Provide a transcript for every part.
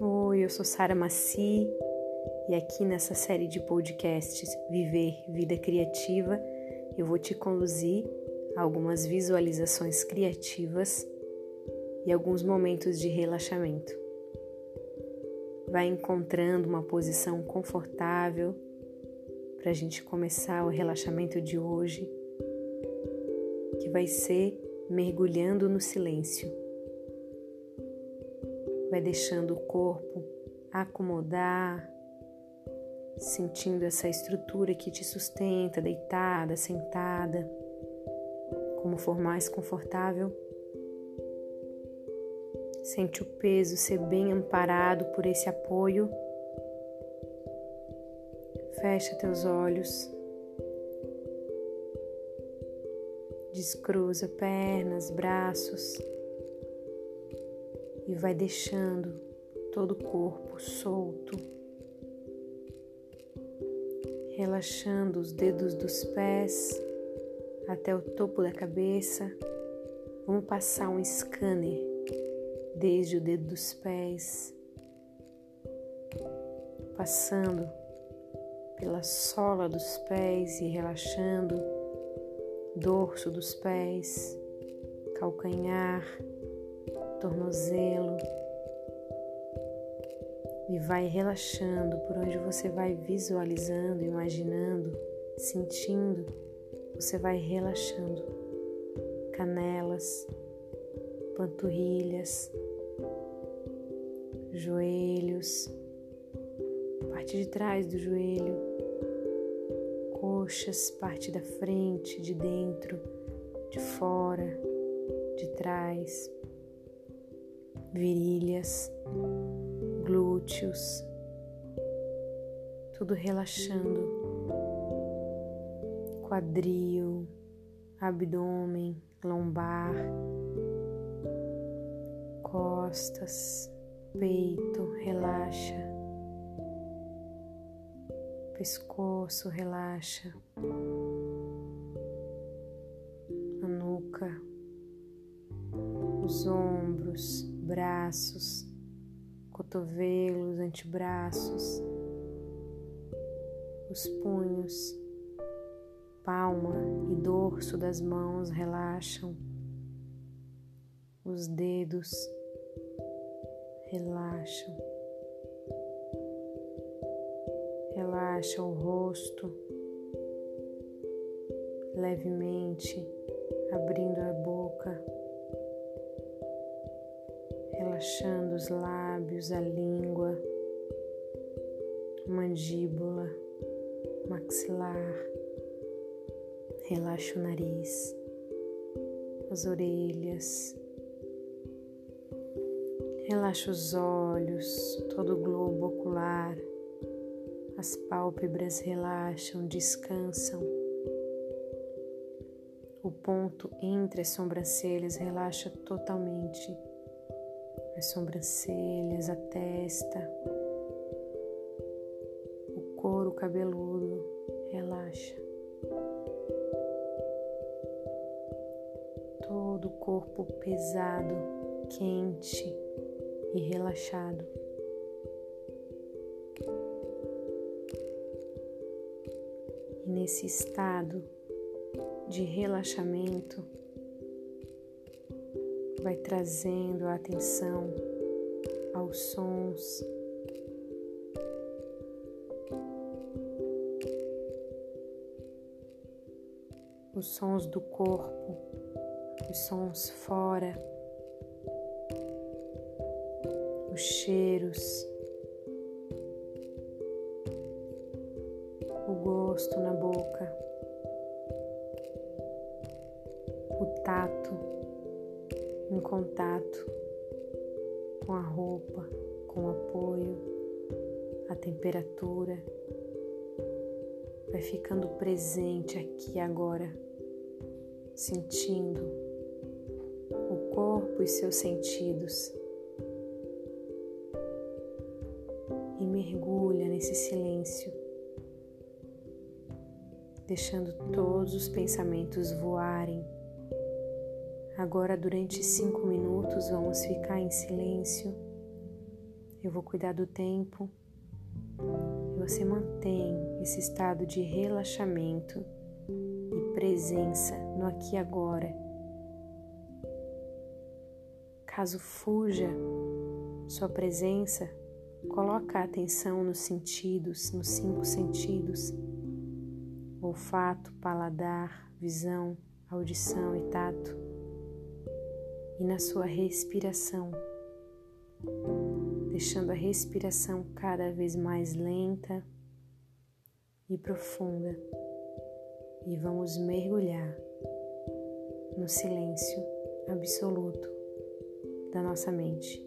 Oi, eu sou Sara Maci e aqui nessa série de podcasts Viver Vida Criativa eu vou te conduzir a algumas visualizações criativas e alguns momentos de relaxamento. Vai encontrando uma posição confortável para a gente começar o relaxamento de hoje, que vai ser mergulhando no silêncio. Vai deixando o corpo acomodar, sentindo essa estrutura que te sustenta, deitada, sentada, como for mais confortável. Sente o peso ser bem amparado por esse apoio. Fecha teus olhos. Descruza pernas, braços e vai deixando todo o corpo solto, relaxando os dedos dos pés até o topo da cabeça. Vamos passar um scanner desde o dedo dos pés, passando pela sola dos pés e relaxando dorso dos pés, calcanhar, tornozelo. E vai relaxando por onde você vai visualizando, imaginando, sentindo, você vai relaxando. Canelas, panturrilhas, joelhos, parte de trás do joelho, coxas, parte da frente, de dentro, de fora, de trás, virilhas, glúteos, tudo relaxando, quadril, abdômen, lombar costas, peito, relaxa, pescoço, relaxa, a nuca, os ombros, braços, cotovelos, antebraços, os punhos, palma e dorso das mãos relaxam, os dedos relaxam. Relaxa o rosto levemente, abrindo a boca, relaxando os lábios, a língua, mandíbula, maxilar. Relaxa o nariz, as orelhas, Relaxa os olhos, todo o globo ocular, as pálpebras relaxam, descansam. O ponto entre as sobrancelhas relaxa totalmente. As sobrancelhas, a testa, o couro cabeludo relaxa. Todo o corpo pesado, quente, e relaxado. Nesse estado de relaxamento, vai trazendo a atenção aos sons. Os sons do corpo, os sons fora os cheiros, o gosto na boca, o tato em contato com a roupa, com o apoio, a temperatura. Vai ficando presente aqui agora, sentindo o corpo e seus sentidos. mergulha nesse silêncio, deixando todos os pensamentos voarem. Agora, durante cinco minutos, vamos ficar em silêncio. Eu vou cuidar do tempo e você mantém esse estado de relaxamento e presença no aqui e agora. Caso fuja sua presença, coloca a atenção nos sentidos, nos cinco sentidos: olfato, paladar, visão, audição e tato, e na sua respiração deixando a respiração cada vez mais lenta e profunda. E vamos mergulhar no silêncio absoluto da nossa mente.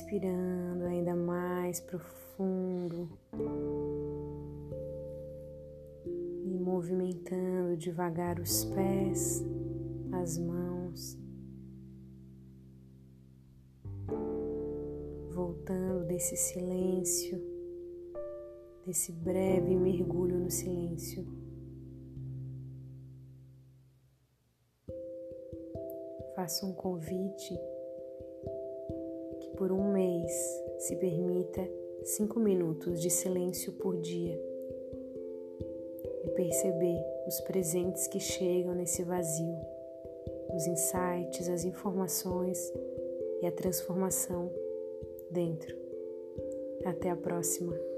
Respirando ainda mais profundo e movimentando devagar os pés, as mãos, voltando desse silêncio, desse breve mergulho no silêncio. Faça um convite por um mês, se permita cinco minutos de silêncio por dia e perceber os presentes que chegam nesse vazio, os insights, as informações e a transformação dentro. Até a próxima!